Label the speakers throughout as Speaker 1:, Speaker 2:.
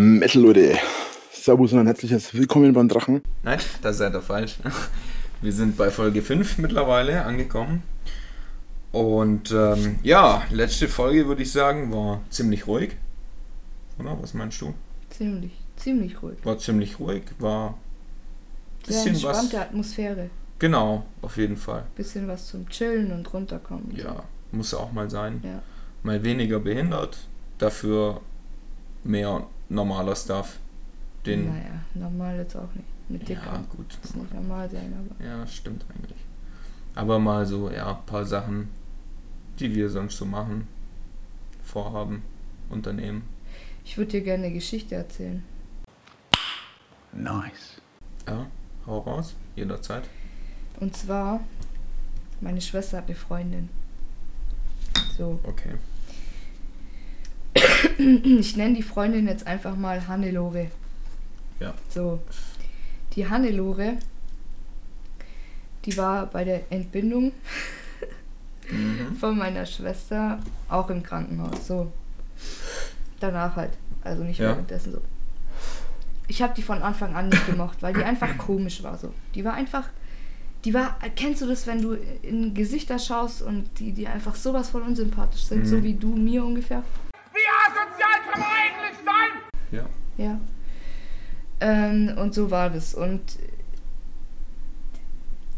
Speaker 1: Metal Leute, Servus und ein herzliches Willkommen beim Drachen.
Speaker 2: Nein, das seid ihr falsch. Wir sind bei Folge 5 mittlerweile angekommen. Und ähm, ja, letzte Folge würde ich sagen, war ziemlich ruhig. Oder? Was meinst du?
Speaker 3: Ziemlich, ziemlich ruhig.
Speaker 2: War ziemlich ruhig, war
Speaker 3: Sehr
Speaker 2: bisschen was.
Speaker 3: entspannte Atmosphäre.
Speaker 2: Genau, auf jeden Fall.
Speaker 3: Bisschen was zum Chillen und runterkommen.
Speaker 2: Ja, muss auch mal sein.
Speaker 3: Ja.
Speaker 2: Mal weniger behindert, dafür mehr normaler Stuff. Den,
Speaker 3: Naja, normal jetzt auch nicht. Mit
Speaker 2: ja,
Speaker 3: Dicker.
Speaker 2: gut.
Speaker 3: Muss nicht normal sein, aber.
Speaker 2: Ja, stimmt eigentlich. Aber mal so, ja, ein paar Sachen, die wir sonst so machen, vorhaben, unternehmen.
Speaker 3: Ich würde dir gerne eine Geschichte erzählen.
Speaker 1: Nice.
Speaker 2: Ja, hau raus, jederzeit.
Speaker 3: Und zwar, meine Schwester hat eine Freundin. So.
Speaker 2: Okay.
Speaker 3: Ich nenne die Freundin jetzt einfach mal Hannelore.
Speaker 2: Ja.
Speaker 3: So. Die Hannelore, die war bei der Entbindung
Speaker 2: Mhm.
Speaker 3: von meiner Schwester auch im Krankenhaus. So. Danach halt. Also nicht
Speaker 2: Ja.
Speaker 3: währenddessen so. Ich habe die von Anfang an nicht gemocht, weil die einfach komisch war so. Die war einfach. Die war. Kennst du das, wenn du in Gesichter schaust und die, die einfach sowas von unsympathisch sind,
Speaker 2: Mhm.
Speaker 3: so wie du mir ungefähr?
Speaker 4: Wie asozial kann man eigentlich sein?
Speaker 2: Ja.
Speaker 3: Ähm, und so war das. Und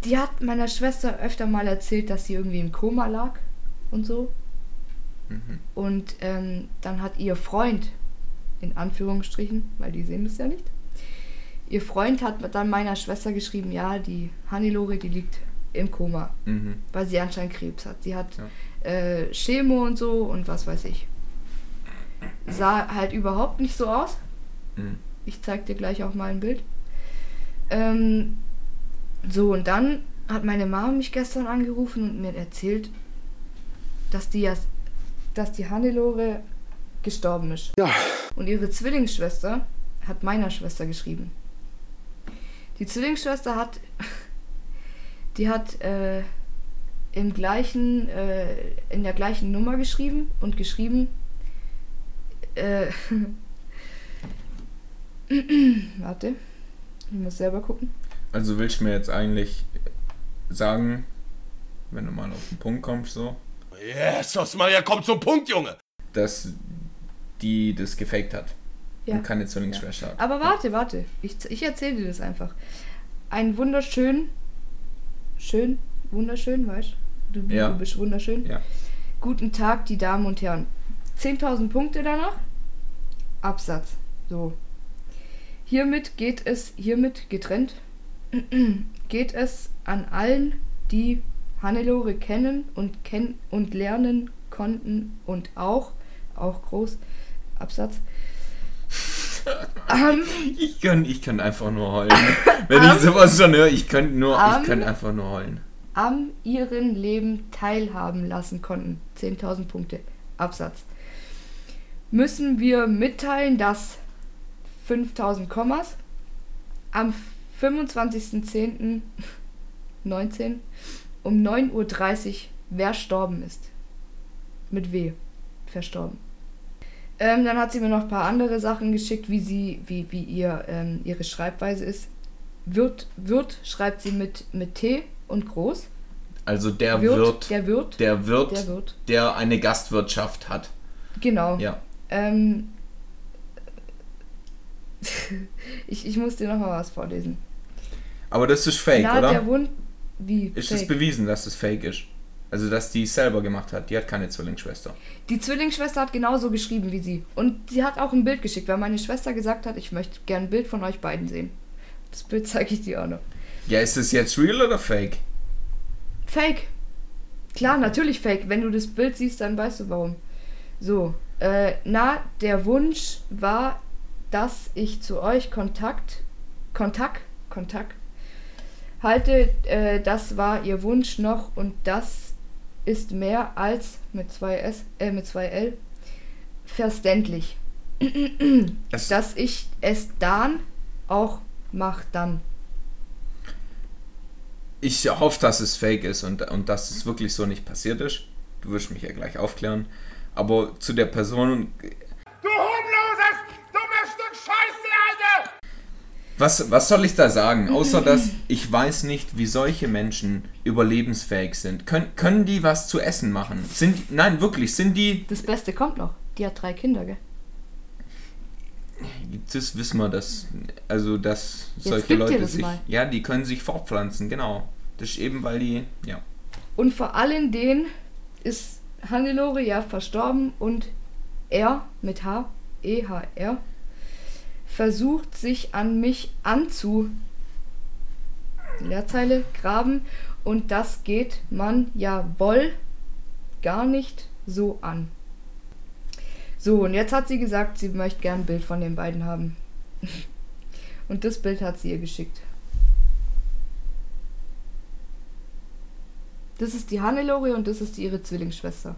Speaker 3: die hat meiner Schwester öfter mal erzählt, dass sie irgendwie im Koma lag und so.
Speaker 2: Mhm.
Speaker 3: Und ähm, dann hat ihr Freund, in Anführungsstrichen, weil die sehen das ja nicht, ihr Freund hat dann meiner Schwester geschrieben, ja, die Hannelore, die liegt im Koma,
Speaker 2: Mhm.
Speaker 3: weil sie anscheinend Krebs hat. Sie hat
Speaker 2: Ja.
Speaker 3: äh, Chemo und so und was weiß ich. Sah halt überhaupt nicht so aus.
Speaker 2: Mhm.
Speaker 3: Ich zeig dir gleich auch mal ein Bild. Ähm, so, und dann hat meine Mama mich gestern angerufen und mir erzählt, dass die, dass die Hannelore gestorben ist.
Speaker 1: Ja.
Speaker 3: Und ihre Zwillingsschwester hat meiner Schwester geschrieben. Die Zwillingsschwester hat, die hat äh, im gleichen, äh, in der gleichen Nummer geschrieben und geschrieben, äh, warte, ich muss selber gucken.
Speaker 2: Also willst du mir jetzt eigentlich sagen, wenn du mal auf den Punkt kommst, so,
Speaker 4: Jesus, Maria, komm zum Punkt, Junge!
Speaker 2: dass die das gefaked hat
Speaker 3: Ja.
Speaker 2: und keine Zwillingsschwester hat.
Speaker 3: Aber warte, warte. Ich, ich erzähle dir das einfach. Ein wunderschön, schön, wunderschön, weißt du? Du,
Speaker 2: Ja.
Speaker 3: du bist wunderschön.
Speaker 2: Ja.
Speaker 3: Guten Tag, die Damen und Herren. 10.000 Punkte danach. Absatz. So. Hiermit geht es, hiermit getrennt, geht es an allen, die Hannelore kennen und, kenn und lernen konnten und auch, auch groß, Absatz, am
Speaker 2: Ich kann, ich kann einfach nur heulen. Wenn ich sowas schon höre, ich könnte nur,
Speaker 3: Am-
Speaker 2: ich kann einfach nur heulen.
Speaker 3: am ihren Leben teilhaben lassen konnten. 10.000 Punkte. Absatz. Müssen wir mitteilen, dass 5.000 Kommas am 25.10.19 um 9.30 Uhr verstorben ist. Mit W. Verstorben. Ähm, dann hat sie mir noch ein paar andere Sachen geschickt, wie sie, wie, wie ihr, ähm, ihre Schreibweise ist. Wird, wird schreibt sie mit, mit T und groß.
Speaker 2: Also der
Speaker 3: Wirt,
Speaker 2: Wirt,
Speaker 3: der Wirt,
Speaker 2: der Wirt,
Speaker 3: der Wirt.
Speaker 2: der eine Gastwirtschaft hat.
Speaker 3: Genau.
Speaker 2: Ja.
Speaker 3: Ähm, ich, ich muss dir noch mal was vorlesen.
Speaker 2: Aber das ist fake,
Speaker 3: Na, der
Speaker 2: oder?
Speaker 3: Wund... Wie?
Speaker 2: Ist es
Speaker 3: Fake.
Speaker 2: bewiesen, dass es fake ist? Also, dass die es selber gemacht hat. Die hat keine Zwillingsschwester.
Speaker 3: Die Zwillingsschwester hat genauso geschrieben wie sie. Und sie hat auch ein Bild geschickt, weil meine Schwester gesagt hat, ich möchte gern ein Bild von euch beiden sehen. Das Bild zeige ich dir auch noch.
Speaker 2: Ja, ist es jetzt real oder fake?
Speaker 3: Fake. Klar, natürlich fake. Wenn du das Bild siehst, dann weißt du warum. So, äh, na, der Wunsch war, dass ich zu euch Kontakt, Kontakt, Kontakt halte. Äh, das war ihr Wunsch noch und das ist mehr als mit zwei S, äh, mit zwei L verständlich,
Speaker 2: Es,
Speaker 3: dass ich es dann auch mach dann.
Speaker 2: ich hoffe, dass es fake ist und, und dass es wirklich so nicht passiert ist. Du wirst mich ja gleich aufklären. Aber zu der Person,
Speaker 4: Du hohnloses, dummes Stück
Speaker 2: Was, was soll ich da sagen? Außer dass ich weiß nicht, wie solche Menschen überlebensfähig sind. Können, können die was zu essen machen? Sind, nein, wirklich, sind die.
Speaker 3: Das Beste kommt noch. Die hat drei Kinder, gell?
Speaker 2: Das wissen wir, dass. Also, dass
Speaker 3: Jetzt
Speaker 2: solche Leute sich.
Speaker 3: mal.
Speaker 2: Ja, die können sich fortpflanzen, genau. Das ist eben, weil die. Ja.
Speaker 3: Und vor allen denen ist Hannelore ja verstorben und er mit H, E, H, R, versucht sich an mich anzu. Leerzeile graben und das geht man ja wohl gar nicht so an. So, und jetzt hat sie gesagt, sie möchte gern ein Bild von den beiden haben. Und das Bild hat sie ihr geschickt. Das ist die Hannelore und das ist ihre Zwillingsschwester.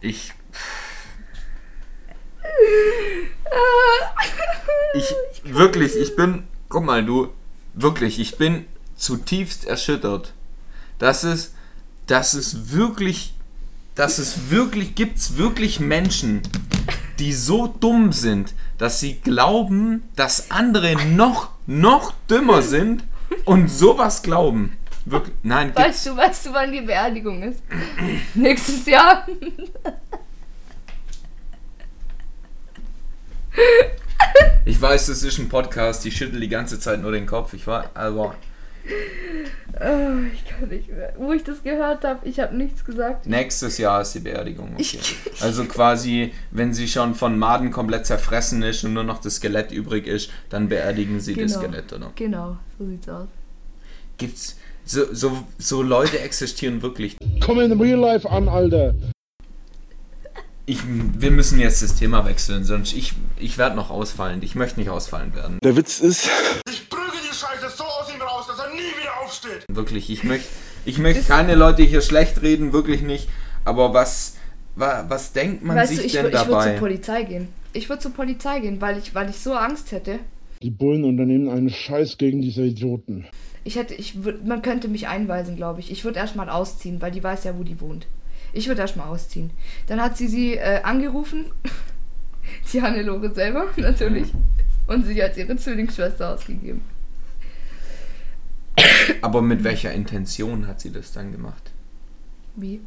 Speaker 2: Ich. Ich. Wirklich, ich bin. Guck mal, du. Wirklich, ich bin zutiefst erschüttert. Das ist. Das ist wirklich. Das ist wirklich. Gibt's wirklich Menschen, die so dumm sind, dass sie glauben, dass andere noch, noch dümmer sind und sowas glauben. Wirklich. Nein, gibt's.
Speaker 3: Weißt du, weißt du, wann die Beerdigung ist? Nächstes Jahr.
Speaker 2: Ich weiß, das ist ein Podcast, ich schüttel die ganze Zeit nur den Kopf. Ich war, aber
Speaker 3: Oh, ich kann nicht mehr. Wo ich das gehört habe, ich habe nichts gesagt.
Speaker 2: nächstes Jahr ist die Beerdigung. Okay. Also quasi, wenn sie schon von Maden komplett zerfressen ist und nur noch das Skelett übrig ist, dann beerdigen sie das
Speaker 3: Genau.
Speaker 2: Skelett, oder?
Speaker 3: Genau, so sieht's aus.
Speaker 2: Gibt's so, so, so Leute existieren wirklich.
Speaker 1: Komm in Real Life an, Alter.
Speaker 2: Ich, wir müssen jetzt das Thema wechseln, sonst ich, ich werde noch ausfallen. Ich möchte nicht ausfallen werden.
Speaker 1: Der Witz ist,
Speaker 4: Ich prüge die Scheiße so aus ihm raus, dass er nie wieder aufsteht.
Speaker 2: Wirklich, ich möchte ich möchte keine Leute hier schlecht reden, wirklich nicht. Aber was, wa, was denkt man
Speaker 3: weißt
Speaker 2: sich
Speaker 3: du, ich,
Speaker 2: denn
Speaker 3: wür- ich würde
Speaker 2: dabei?
Speaker 3: zur Polizei gehen. Ich würde zur Polizei gehen, weil ich, weil ich so Angst hätte.
Speaker 1: die Bullen unternehmen einen Scheiß gegen diese Idioten.
Speaker 3: Ich hätte, ich man könnte mich einweisen, glaube ich. Ich würde erstmal ausziehen, weil die weiß ja, wo die wohnt. Ich würde erstmal ausziehen. Dann hat sie sie äh, angerufen. die Hannelore selber, natürlich. Und sie hat ihre Zwillingsschwester ausgegeben.
Speaker 2: Aber mit welcher Intention hat sie das dann gemacht?
Speaker 3: Wie?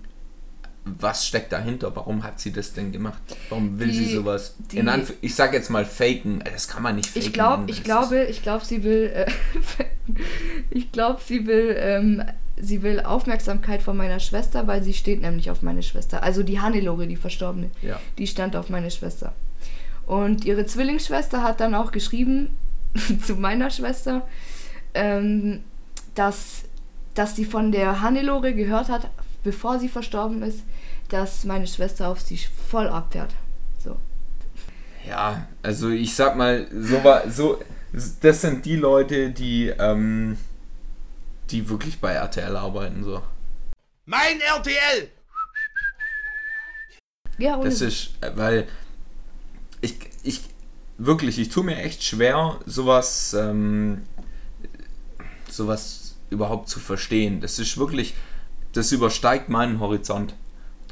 Speaker 2: Was steckt dahinter? Warum hat sie das denn gemacht? Warum will sie
Speaker 3: Die-
Speaker 2: sowas?
Speaker 3: die-
Speaker 2: ich sag jetzt mal faken. Das kann man nicht faken.
Speaker 3: Ich glaube,
Speaker 2: Das
Speaker 3: ich
Speaker 2: ist-
Speaker 3: glaube, ich glaube, sie will, äh, ich glaube, sie will, ähm, sie will Aufmerksamkeit von meiner Schwester, weil sie steht nämlich auf meine Schwester. Also die Hannelore, die Verstorbene,
Speaker 2: Ja.
Speaker 3: die stand auf meine Schwester. Und ihre Zwillingsschwester hat dann auch geschrieben zu meiner Schwester, ähm, dass, dass sie von der Hannelore gehört hat, bevor sie verstorben ist, dass meine Schwester auf sie voll abfährt. So.
Speaker 2: Ja, also ich sag mal, so war, so, das sind die Leute, die, ähm, die wirklich bei RTL arbeiten, so.
Speaker 4: Mein RTL!
Speaker 3: Ja, ohne
Speaker 2: Das ist, äh, weil ich, ich, wirklich, ich tue mir echt schwer, sowas, ähm, sowas überhaupt zu verstehen. Das ist wirklich, das übersteigt meinen Horizont.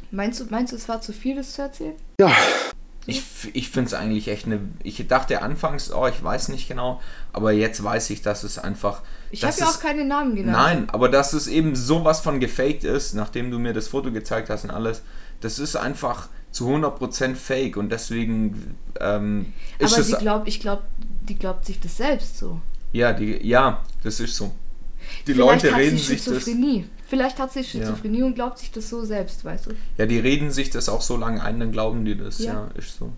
Speaker 3: Meinst du, meinst du, es war zu viel, das zu erzählen?
Speaker 1: Ja,
Speaker 2: Ich, ich finde es eigentlich echt eine. Ich dachte anfangs, oh, ich weiß nicht genau, aber jetzt weiß ich, dass es einfach.
Speaker 3: Ich habe ja auch keine Namen genannt.
Speaker 2: Nein, aber dass es eben sowas von gefaked ist, nachdem du mir das Foto gezeigt hast und alles, das ist einfach zu 100% fake und deswegen ähm, ist
Speaker 3: Aber
Speaker 2: es.
Speaker 3: sie glaubt, ich glaube, die glaubt sich das selbst so.
Speaker 2: ja, die, ja, das ist so. Die
Speaker 3: Vielleicht
Speaker 2: Leute reden sich das.
Speaker 3: Schizophrenie. Vielleicht hat sie
Speaker 2: Ja.
Speaker 3: Schizophrenie und glaubt sich das so selbst, weißt du?
Speaker 2: Ja, die reden sich das auch so lange ein, dann glauben die das. Ja,
Speaker 3: Ja.
Speaker 2: ist so.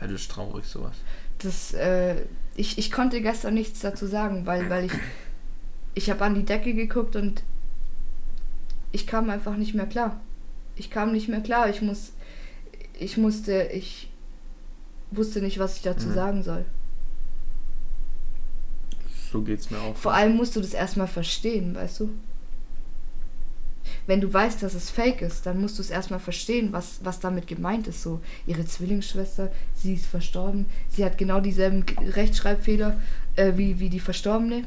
Speaker 2: Ja, das ist traurig, sowas.
Speaker 3: Das, äh, ich, ich konnte gestern nichts dazu sagen, weil, weil ich, ich habe an die Decke geguckt und ich kam einfach nicht mehr klar. Ich kam nicht mehr klar. Ich muss, ich musste, ich wusste nicht, was ich dazu
Speaker 2: Mhm.
Speaker 3: sagen soll.
Speaker 2: So geht's mir auch.
Speaker 3: Vor allem musst du das erstmal verstehen, weißt du? Wenn du weißt, dass es fake ist, dann musst du es erstmal verstehen, was, was damit gemeint ist. So, ihre Zwillingsschwester, sie ist verstorben, sie hat genau dieselben Rechtschreibfehler äh, wie, wie die Verstorbene.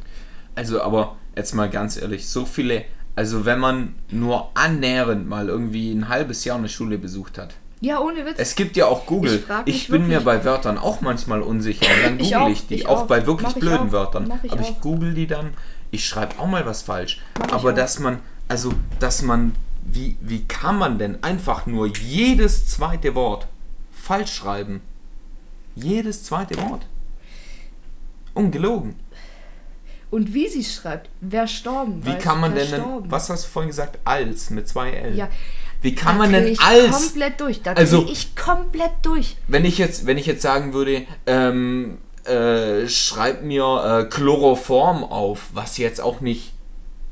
Speaker 2: Also, aber jetzt mal ganz ehrlich, so viele, also wenn man nur annähernd mal irgendwie ein halbes Jahr eine Schule besucht hat,
Speaker 3: Ja, ohne Witz.
Speaker 2: Es gibt ja auch Google.
Speaker 3: Ich
Speaker 2: Ich, bin mir
Speaker 3: wirklich-
Speaker 2: bei Wörtern auch manchmal unsicher. Und dann
Speaker 3: Ich
Speaker 2: google
Speaker 3: auch,
Speaker 2: ich die.
Speaker 3: ich
Speaker 2: auch,
Speaker 3: auch.
Speaker 2: bei wirklich
Speaker 3: Mach ich
Speaker 2: blöden
Speaker 3: auch.
Speaker 2: Wörtern.
Speaker 3: Mach ich
Speaker 2: Aber ich
Speaker 3: auch.
Speaker 2: google die dann. Ich schreibe auch mal was falsch.
Speaker 3: Mach ich
Speaker 2: Aber dass man, also, dass man, wie, wie kann man denn einfach nur jedes zweite Wort falsch schreiben? Jedes zweite Wort. Ungelogen.
Speaker 3: Und wie sie schreibt, verstorben.
Speaker 2: Wie
Speaker 3: weißt
Speaker 2: kann man denn,
Speaker 3: verstorben.
Speaker 2: was hast du vorhin gesagt? Als mit zwei L.
Speaker 3: Ja,
Speaker 2: Wie kann
Speaker 3: da
Speaker 2: man denn
Speaker 3: ich
Speaker 2: als
Speaker 3: komplett durch. Da
Speaker 2: Also-
Speaker 3: ich komplett durch.
Speaker 2: Wenn ich jetzt, wenn ich jetzt sagen würde, ähm, äh, schreib mir äh, Chloroform auf, was jetzt auch nicht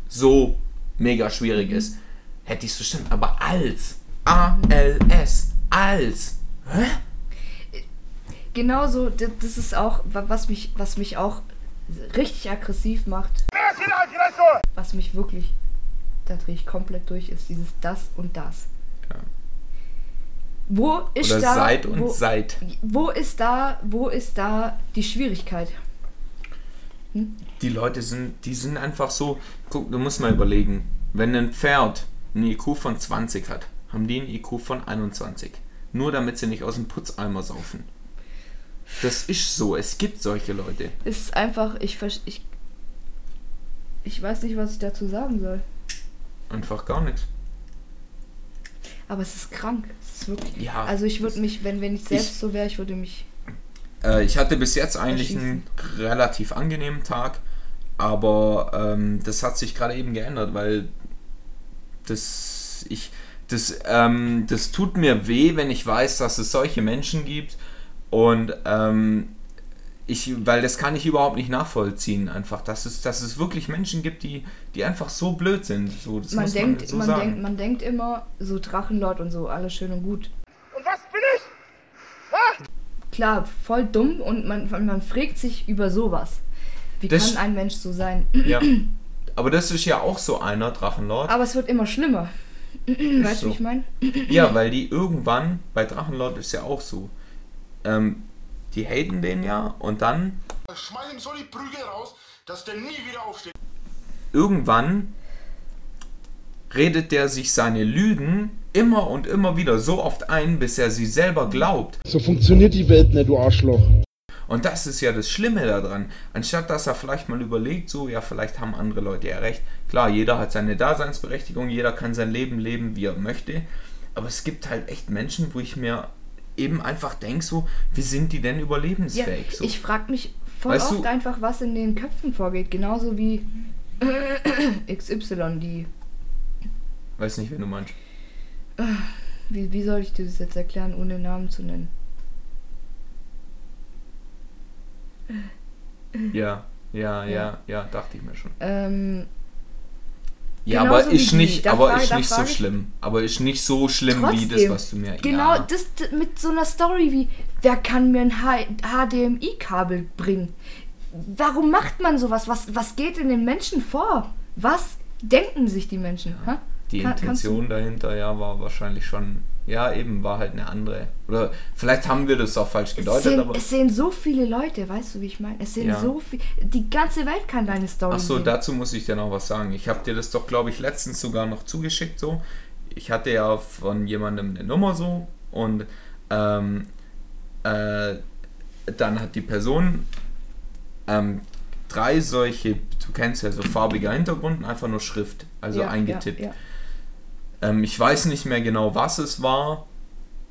Speaker 2: so mega schwierig ist, hätte ich es verstanden. Aber als, A-L-S, als,
Speaker 3: Genauso, d- das ist auch, wa- was mich, was mich auch richtig aggressiv macht. Was mich wirklich, da drehe ich komplett durch, ist dieses das und das.
Speaker 2: Ja.
Speaker 3: Wo ist
Speaker 2: oder
Speaker 3: da,
Speaker 2: seid und
Speaker 3: wo,
Speaker 2: seid.
Speaker 3: wo ist da, wo ist da die Schwierigkeit?
Speaker 2: Die Leute sind, die sind einfach so, guck, du musst mal überlegen, wenn ein Pferd ein IQ von 20 hat, haben die ein IQ von 21. Nur damit sie nicht aus dem Putzeimer saufen. Das ist so, es gibt solche Leute.
Speaker 3: Es ist einfach, ich, ich, ich weiß nicht, was ich dazu sagen soll.
Speaker 2: Einfach gar nichts.
Speaker 3: Aber es ist krank. Es ist wirklich.
Speaker 2: Ja,
Speaker 3: also ich würde mich, wenn, wenn ich selbst
Speaker 2: Ich-
Speaker 3: so wäre, ich würde mich.
Speaker 2: Äh, ich hatte bis jetzt eigentlich einen relativ angenehmen Tag, aber ähm, das hat sich gerade eben geändert, weil das ich das ähm, das tut mir weh, wenn ich weiß, dass es solche Menschen gibt und ähm, ich, weil das kann ich überhaupt nicht nachvollziehen, einfach, dass es, dass es wirklich Menschen gibt, die, die einfach so blöd sind. So, das
Speaker 3: Man
Speaker 2: muss
Speaker 3: denkt,
Speaker 2: man so
Speaker 3: man,
Speaker 2: sagen.
Speaker 3: denkt, man denkt immer, so Drachenlord und so, alles schön und gut.
Speaker 4: Und was bin ich?
Speaker 3: Klar, voll dumm und man, man, man fragt sich über sowas. Wie
Speaker 2: Das-
Speaker 3: kann ein Mensch so sein?
Speaker 2: ja. Aber das ist ja auch so einer, Drachenlord.
Speaker 3: Aber es wird immer schlimmer. weißt du,
Speaker 2: so.
Speaker 3: wie ich meine?
Speaker 2: Ja, weil die irgendwann, bei Drachenlord ist ja auch so, ähm, die haten den ja und dann
Speaker 4: Schmeiß ihm so die Prügel raus, dass der nie wieder aufsteht.
Speaker 2: irgendwann redet der sich seine Lügen immer und immer wieder so oft ein, bis er sie selber glaubt.
Speaker 1: So funktioniert die Welt nicht, du Arschloch.
Speaker 2: Und das ist ja das Schlimme daran. Anstatt dass er vielleicht mal überlegt, so, ja, vielleicht haben andere Leute ja recht. Klar, jeder hat seine Daseinsberechtigung, jeder kann sein Leben leben, wie er möchte. Aber es gibt halt echt Menschen, wo ich mir eben einfach denke, so, wie sind die denn
Speaker 3: Ja,
Speaker 2: überlebensfähig? so?
Speaker 3: ich frage mich voll
Speaker 2: Weißt
Speaker 3: oft
Speaker 2: du-
Speaker 3: einfach, was in den Köpfen vorgeht. Genauso wie XY, die.
Speaker 2: Weiß nicht, wen du meinst.
Speaker 3: Wie, wie soll ich dir das jetzt erklären, ohne Namen zu nennen?
Speaker 2: Ja, ja, ja, ja, dachte ich mir schon.
Speaker 3: Ähm,
Speaker 2: Ja,
Speaker 3: Genauso
Speaker 2: aber ist nicht, aber
Speaker 3: frage-
Speaker 2: ist nicht so schlimm. Aber ist nicht so schlimm wie das,
Speaker 3: Trotzdem.
Speaker 2: was du mir.
Speaker 3: Genau,
Speaker 2: ja.
Speaker 3: das mit so einer Story wie, wer kann mir ein HDMI-Kabel bringen? Warum macht man sowas? Was, was geht in den Menschen vor? Was denken sich die Menschen? hä?
Speaker 2: Die
Speaker 3: Kann-
Speaker 2: Intention dahinter, ja, war wahrscheinlich schon. Ja, eben, war halt eine andere. Oder vielleicht haben wir das auch falsch
Speaker 3: Es
Speaker 2: gedeutet,
Speaker 3: sehen,
Speaker 2: aber.
Speaker 3: es sehen so viele Leute, weißt du, wie ich meine? Es sehen
Speaker 2: Ja.
Speaker 3: so viel. Die ganze Welt kann deine Story
Speaker 2: Achso,
Speaker 3: sehen.
Speaker 2: dazu muss ich dir noch was sagen. Ich habe dir das doch, glaube ich, letztens sogar noch zugeschickt so. Ich hatte ja von jemandem eine Nummer so und ähm, äh, dann hat die Person ähm, drei solche, du kennst ja so farbiger Hintergrund, und einfach nur Schrift, also
Speaker 3: Ja,
Speaker 2: eingetippt.
Speaker 3: Ja.
Speaker 2: Ähm, ich weiß nicht mehr genau, was es war.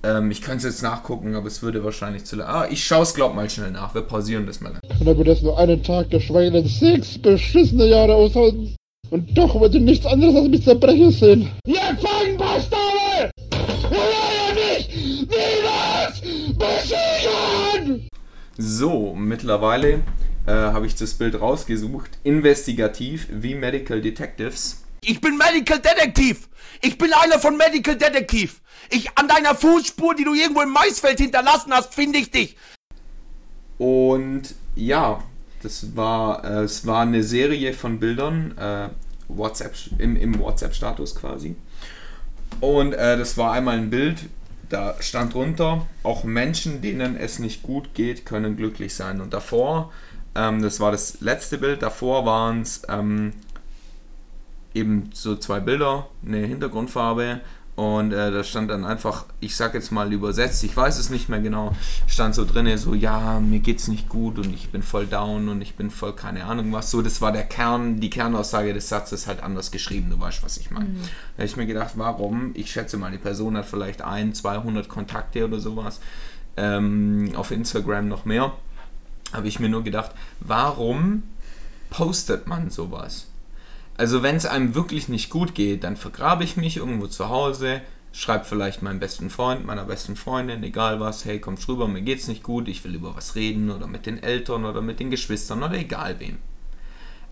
Speaker 2: Ähm, ich könnte es jetzt nachgucken, aber es würde wahrscheinlich zu lang. Ah, ich schaue es, glaub mal schnell nach. Wir pausieren das mal.
Speaker 1: Und aber das nur einen Tag, geschweige denn sechs beschissene Jahre aushalten. Und doch ihr nichts anderes als mich zerbrechen sehen. Ihr Fangbastarde! Ihr werdet mich niemals besiegen!
Speaker 2: So, mittlerweile äh, habe ich das Bild rausgesucht. Investigativ wie Medical Detectives.
Speaker 5: Ich bin Medical Detektiv. Ich bin einer von Medical Detektiv. Ich an deiner Fußspur, die du irgendwo im Maisfeld hinterlassen hast, finde ich dich.
Speaker 2: Und ja, das war, äh, es war eine Serie von Bildern, äh, WhatsApp, im, im WhatsApp-Status quasi. Und äh, das war einmal ein Bild, da stand drunter, auch Menschen, denen es nicht gut geht, können glücklich sein. Und davor, ähm, das war das letzte Bild, davor waren es ähm, eben so zwei Bilder, eine Hintergrundfarbe Und äh, da stand dann einfach, ich sag jetzt mal übersetzt, ich weiß es nicht mehr genau, stand so drinne so, ja, mir geht's nicht gut und ich bin voll down und ich bin voll keine Ahnung was. So, das war der Kern, die Kernaussage des Satzes halt anders geschrieben, du weißt, was ich meine. Da habe ich mir gedacht, warum? Ich schätze mal, die Person hat vielleicht ein, 200 Kontakte oder sowas. Ähm, auf Instagram noch mehr. Habe ich mir nur gedacht, warum postet man sowas? Also wenn es einem wirklich nicht gut geht, dann vergrabe ich mich irgendwo zu Hause, schreibe vielleicht meinem besten Freund, meiner besten Freundin, egal was, hey, komm rüber, mir geht's nicht gut, ich will über was reden oder mit den Eltern oder mit den Geschwistern oder egal wem.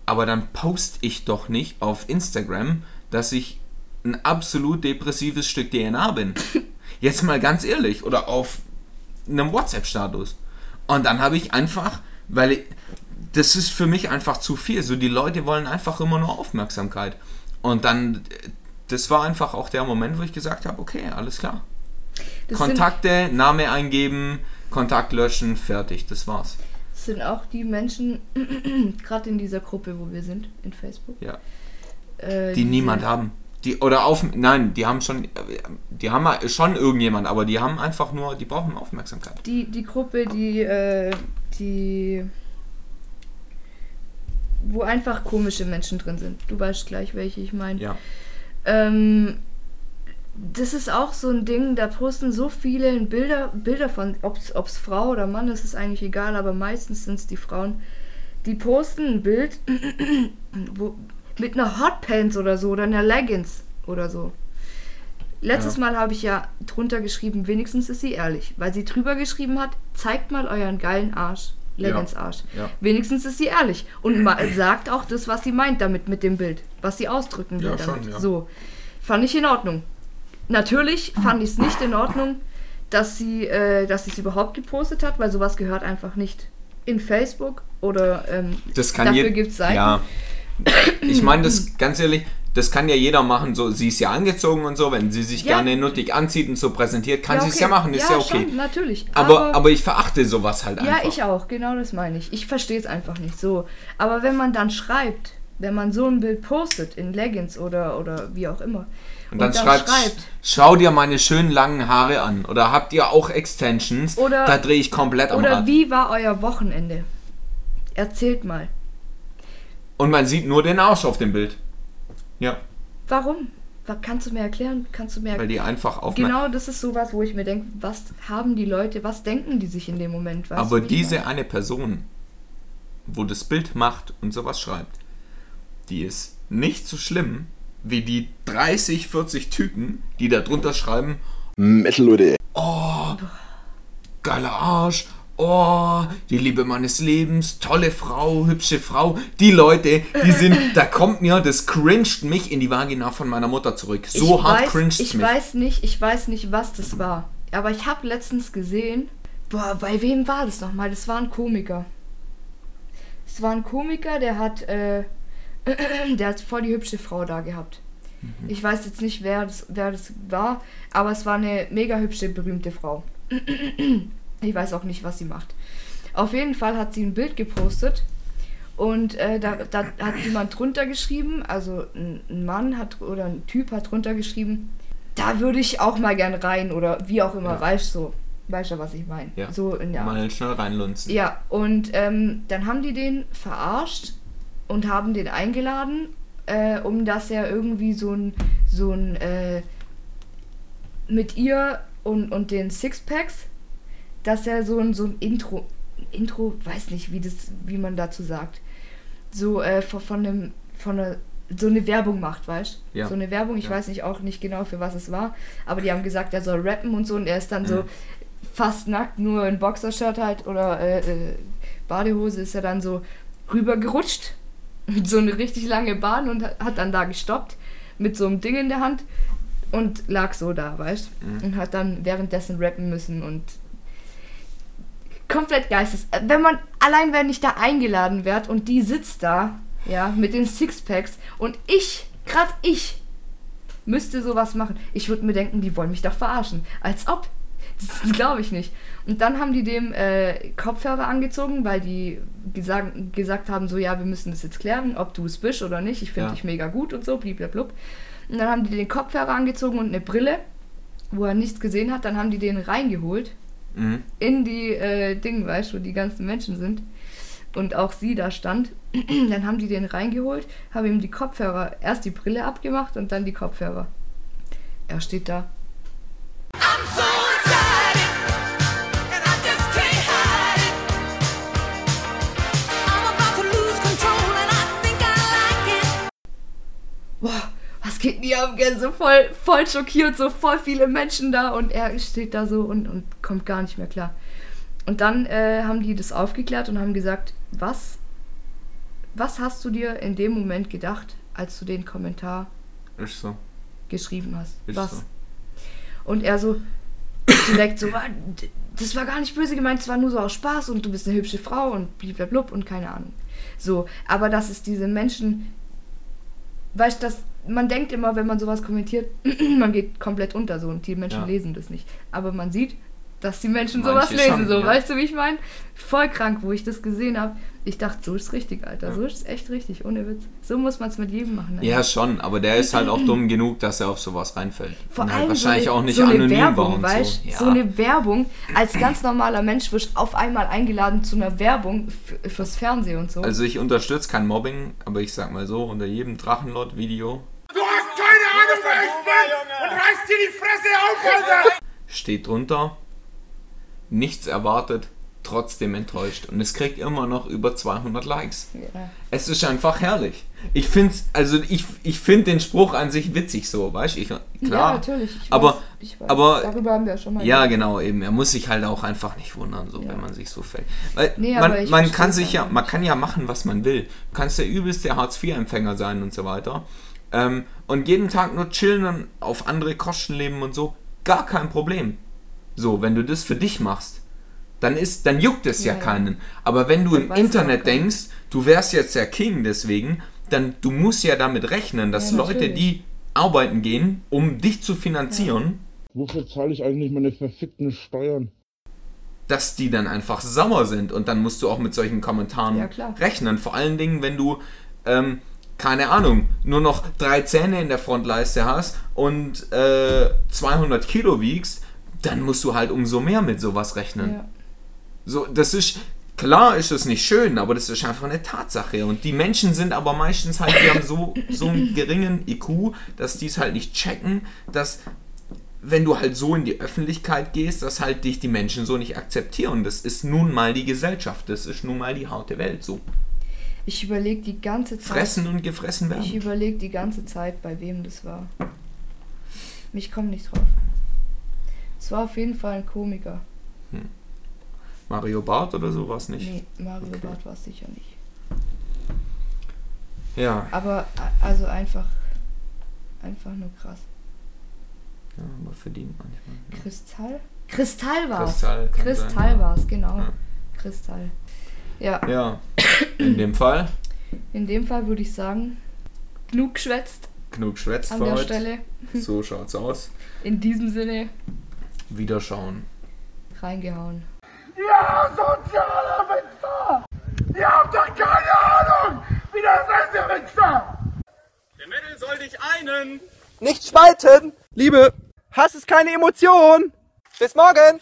Speaker 2: Aber dann poste ich doch nicht auf Instagram, dass ich ein absolut depressives Stück DNA bin. Jetzt mal ganz ehrlich. Oder auf einem WhatsApp-Status. Und dann habe ich einfach, weil ich, das ist für mich einfach zu viel. So, die Leute wollen einfach immer nur Aufmerksamkeit. Und dann, das war einfach auch der Moment, wo ich gesagt habe, okay, alles klar.
Speaker 3: Das
Speaker 2: Kontakte, Name eingeben, Kontakt löschen, fertig, das war's.
Speaker 3: das sind auch die Menschen, gerade in dieser Gruppe, wo wir sind, in Facebook.
Speaker 2: Ja.
Speaker 3: äh,
Speaker 2: Die
Speaker 3: diese-
Speaker 2: niemand haben. Die, oder auf, nein, die haben schon, die haben schon irgendjemand, aber die haben einfach nur, die brauchen Aufmerksamkeit.
Speaker 3: Die, die Gruppe, die, äh, die, wo einfach komische Menschen drin sind. Du weißt gleich, welche ich meine.
Speaker 2: Ja.
Speaker 3: Ähm, das ist auch so ein Ding, da posten so viele Bilder, Bilder von, ob es Frau oder Mann ist, ist eigentlich egal, aber meistens sind es die Frauen, die posten ein Bild wo, mit einer Hotpants oder so oder einer Leggings oder so. Letztes
Speaker 2: Ja.
Speaker 3: Mal habe ich ja drunter geschrieben, wenigstens ist sie ehrlich, weil sie drüber geschrieben hat, zeigt mal euren geilen Arsch. Leggings-Arsch.
Speaker 2: Ja.
Speaker 3: Wenigstens ist sie ehrlich und sagt auch das, was sie meint damit mit dem Bild, was sie ausdrücken will
Speaker 2: Ja,
Speaker 3: damit.
Speaker 2: schon, ja.
Speaker 3: So, fand ich in Ordnung. Natürlich fand ich es nicht in Ordnung, dass sie äh, dass sie es überhaupt gepostet hat, weil sowas gehört einfach nicht in Facebook oder ähm,
Speaker 2: Das kann
Speaker 3: dafür gibt es Seiten.
Speaker 2: Ja. Ich meine, das ganz ehrlich, das kann ja jeder machen. So, sie ist ja angezogen und so, wenn sie sich
Speaker 3: Ja.
Speaker 2: gerne nuttig anzieht und so präsentiert, kann
Speaker 3: Ja,
Speaker 2: sie es
Speaker 3: okay.
Speaker 2: ja machen, ist ja, okay.
Speaker 3: Schon, natürlich.
Speaker 2: aber, aber ich verachte sowas halt
Speaker 3: Ja,
Speaker 2: einfach.
Speaker 3: ich auch, genau das meine ich. Ich verstehe es einfach nicht so. Aber wenn man dann schreibt, wenn man so ein Bild postet in Leggings oder, oder wie auch immer,
Speaker 2: und dann, schreibt, schau dir meine schönen langen Haare an. Oder habt ihr auch Extensions?
Speaker 3: Oder-
Speaker 2: da drehe ich komplett am
Speaker 3: oder
Speaker 2: Rad.
Speaker 3: wie war euer Wochenende? Erzählt mal.
Speaker 2: Und man sieht nur den Arsch auf dem Bild. Ja,
Speaker 3: Warum? Kannst du mir erklären? Kannst du mir
Speaker 2: weil die einfach aufmerksam
Speaker 3: Genau, das ist sowas, wo ich mir denke, was haben die Leute, was denken die sich in dem Moment? Weißt
Speaker 2: Aber diese eine Person, wo das Bild macht und sowas schreibt, die ist nicht so schlimm wie die 30, 40 Typen, die da drunter schreiben,
Speaker 1: Metal, Leute.
Speaker 2: geiler Arsch, oh, die Liebe meines Lebens, tolle Frau, hübsche Frau. Die Leute, die sind, da kommt mir, das cringed mich in die Vagina von meiner Mutter zurück. So
Speaker 3: ich
Speaker 2: hart
Speaker 3: weiß,
Speaker 2: cringed
Speaker 3: Ich
Speaker 2: mich.
Speaker 3: weiß nicht, ich weiß nicht, was das war. Aber ich habe letztens gesehen, boah, bei wem war das nochmal? Das war ein Komiker. Es war ein Komiker, der hat, äh, der hat voll die hübsche Frau da gehabt.
Speaker 2: Mhm.
Speaker 3: Ich weiß jetzt nicht, wer das, wer das war, aber es war eine mega hübsche, berühmte Frau. Ich weiß auch nicht, was sie macht. Auf jeden Fall hat sie ein Bild gepostet und äh, da, da hat jemand drunter geschrieben, also ein, Mann hat oder ein Typ hat drunter geschrieben, da würde ich auch mal gern rein oder wie auch immer,
Speaker 2: Ja.
Speaker 3: weißt du, so, weißt du, was ich meine?
Speaker 2: Ja.
Speaker 3: So in der.
Speaker 2: Mal schnell reinlunzen.
Speaker 3: Ja, und ähm, dann haben die den verarscht und haben den eingeladen, äh, um dass er irgendwie so ein, so ein, äh, mit ihr und, und den Sixpacks, dass er so ein, so ein Intro, Intro, weiß nicht, wie das, wie man dazu sagt, so äh, von, von einem, von einer, so eine Werbung macht, weißt
Speaker 2: Ja.
Speaker 3: So eine Werbung, ich
Speaker 2: Ja.
Speaker 3: weiß nicht auch nicht genau, für was es war, aber die haben gesagt, er soll rappen und so und er ist dann so
Speaker 2: Mhm.
Speaker 3: fast nackt, nur in Boxershirt halt oder äh, äh, Badehose ist er dann so rüber gerutscht. Mit so eine richtig lange Bahn und hat hat dann da gestoppt mit so einem Ding in der Hand und lag so da, weißt
Speaker 2: Mhm.
Speaker 3: Und hat dann währenddessen rappen müssen und komplett geistes. äh, Wenn man, allein wenn ich da eingeladen werde und die sitzt da, ja, mit den Sixpacks und ich, gerade ich, müsste sowas machen. Ich würde mir denken, die wollen mich doch verarschen. Als ob. Das glaube ich nicht. Und dann haben die dem äh, Kopfhörer angezogen, weil die gesagt, gesagt haben, so ja, wir müssen das jetzt klären, ob du es bist oder nicht. Ich finde
Speaker 2: Ja.
Speaker 3: dich mega gut und so, bliblablub. Und dann haben die den Kopfhörer angezogen und eine Brille, wo er nichts gesehen hat. Dann haben die den reingeholt
Speaker 2: Mhm.
Speaker 3: in die äh, Dinge, weißt du, wo die ganzen Menschen sind. Und auch sie da stand. dann haben die den reingeholt, haben ihm die Kopfhörer, erst die Brille abgemacht und dann die Kopfhörer. Er steht da. Was geht mir ab? Gell? So voll, voll schockiert, so voll viele Menschen da und er steht da so und, und kommt gar nicht mehr klar. Und dann äh, haben die das aufgeklärt und haben gesagt, was, was hast du dir in dem Moment gedacht, als du den Kommentar
Speaker 2: so.
Speaker 3: geschrieben hast?
Speaker 2: Ist
Speaker 3: was?
Speaker 2: so.
Speaker 3: Und er so direkt so, "Ah, das war gar nicht böse gemeint, es war nur so aus Spaß und du bist eine hübsche Frau und blablabla und keine Ahnung. So, aber dass es diese Menschen, weißt du, man denkt immer, wenn man sowas kommentiert, man geht komplett unter so und die Menschen
Speaker 2: Ja.
Speaker 3: lesen das nicht. Aber man sieht, dass die Menschen
Speaker 2: Manche
Speaker 3: sowas lesen,
Speaker 2: schon,
Speaker 3: so,
Speaker 2: ja.
Speaker 3: weißt du, wie ich meine? Voll krank, wo ich das gesehen habe. Ich dachte, so ist richtig, Alter,
Speaker 2: Ja.
Speaker 3: so ist echt richtig, ohne Witz. So muss man es mit jedem machen.
Speaker 2: Ja, schon, aber der ist halt auch dumm genug, dass er auf sowas reinfällt.
Speaker 3: Vor
Speaker 2: Und
Speaker 3: allem
Speaker 2: halt wahrscheinlich
Speaker 3: so eine,
Speaker 2: auch nicht
Speaker 3: so eine
Speaker 2: anonym
Speaker 3: Werbung,
Speaker 2: war und
Speaker 3: weißt
Speaker 2: so. Ja.
Speaker 3: so eine Werbung. Als ganz normaler Mensch wirst du auf einmal eingeladen zu einer Werbung fürs Fernsehen und so.
Speaker 2: also ich unterstütze kein Mobbing, aber ich sag mal so, unter jedem Drachenlord-Video
Speaker 4: Du hast keine Ahnung, wer ich bin! Und reißt dir die Fresse auf, Alter!
Speaker 2: steht drunter, nichts erwartet, trotzdem enttäuscht. Und es kriegt immer noch über 200 Likes.
Speaker 3: ja.
Speaker 2: Es ist einfach herrlich. Ich finde also ich, ich find den Spruch an sich witzig so, weißt du? Ich-
Speaker 3: ja,
Speaker 2: Klar.
Speaker 3: natürlich. Ich
Speaker 2: aber,
Speaker 3: weiß, ich weiß.
Speaker 2: aber
Speaker 3: Darüber haben wir ja schon mal
Speaker 2: Ja,
Speaker 3: geredet.
Speaker 2: genau, eben. Er muss sich halt auch einfach nicht wundern, so,
Speaker 3: Ja.
Speaker 2: wenn man sich so fällt. Weil
Speaker 3: Nee,
Speaker 2: man, man kann sich ja, man kann ja machen, was man will. Du kannst der übelste Hartz-IV-Empfänger sein und so weiter. Ähm, und jeden Tag nur chillen und auf andere Kosten leben und so. Gar kein Problem. So, wenn du das für dich machst, dann ist, dann juckt es ja,
Speaker 3: Ja, ja.
Speaker 2: keinen. Aber wenn du im
Speaker 3: weiß ja
Speaker 2: Internet denkst, du wärst jetzt der King deswegen, dann du musst ja damit rechnen, dass
Speaker 3: Ja,
Speaker 2: Leute, die arbeiten gehen, um dich zu finanzieren,
Speaker 1: Wofür zahle ich eigentlich meine verfickten Steuern?
Speaker 2: dass die dann einfach sauer sind und dann musst du auch mit solchen Kommentaren
Speaker 3: Ja, klar.
Speaker 2: rechnen. Vor allen Dingen, wenn du, ähm, keine Ahnung, nur noch drei Zähne in der Frontleiste hast und äh, 200 Kilo wiegst, dann musst du halt umso mehr mit sowas rechnen.
Speaker 3: Ja.
Speaker 2: So, das ist, klar ist es nicht schön, aber das ist einfach eine Tatsache. Und die Menschen sind aber meistens halt, die haben so, so einen geringen IQ, dass die es halt nicht checken, dass wenn du halt so in die Öffentlichkeit gehst, dass halt dich die Menschen so nicht akzeptieren. Das ist nun mal die Gesellschaft, das ist nun mal die harte Welt so.
Speaker 3: Ich überlege die ganze Zeit.
Speaker 2: Fressen und gefressen
Speaker 3: Ich
Speaker 2: werden.
Speaker 3: überlege die ganze Zeit, bei wem das war. Mich kommt nicht drauf. Es war auf jeden Fall ein Komiker.
Speaker 2: Mario Barth oder sowas nicht.
Speaker 3: Nee, Mario
Speaker 2: Okay.
Speaker 3: Barth war es sicher nicht.
Speaker 2: Ja,
Speaker 3: Aber also einfach. Einfach nur krass.
Speaker 2: ja, aber verdient manchmal. Ja.
Speaker 3: Kristall? Kristall war es.
Speaker 2: Kristall
Speaker 3: Kristall war es, genau.
Speaker 2: Ja.
Speaker 3: Kristall. Ja,
Speaker 2: Ja, in dem Fall
Speaker 3: in dem Fall würde ich sagen, genug geschwätzt
Speaker 2: genug geschwätzt
Speaker 3: an der
Speaker 2: heute.
Speaker 3: Stelle.
Speaker 2: So schaut's aus.
Speaker 3: In diesem Sinne
Speaker 2: Wiederschauen.
Speaker 3: reingehauen.
Speaker 4: Ja, sozialer Wichser! Ihr habt doch keine Ahnung, wie das ist, ihr Wichser!
Speaker 6: Der Mädel soll dich einen.
Speaker 7: Nicht spalten! Liebe, Hass ist keine Emotion! Bis morgen!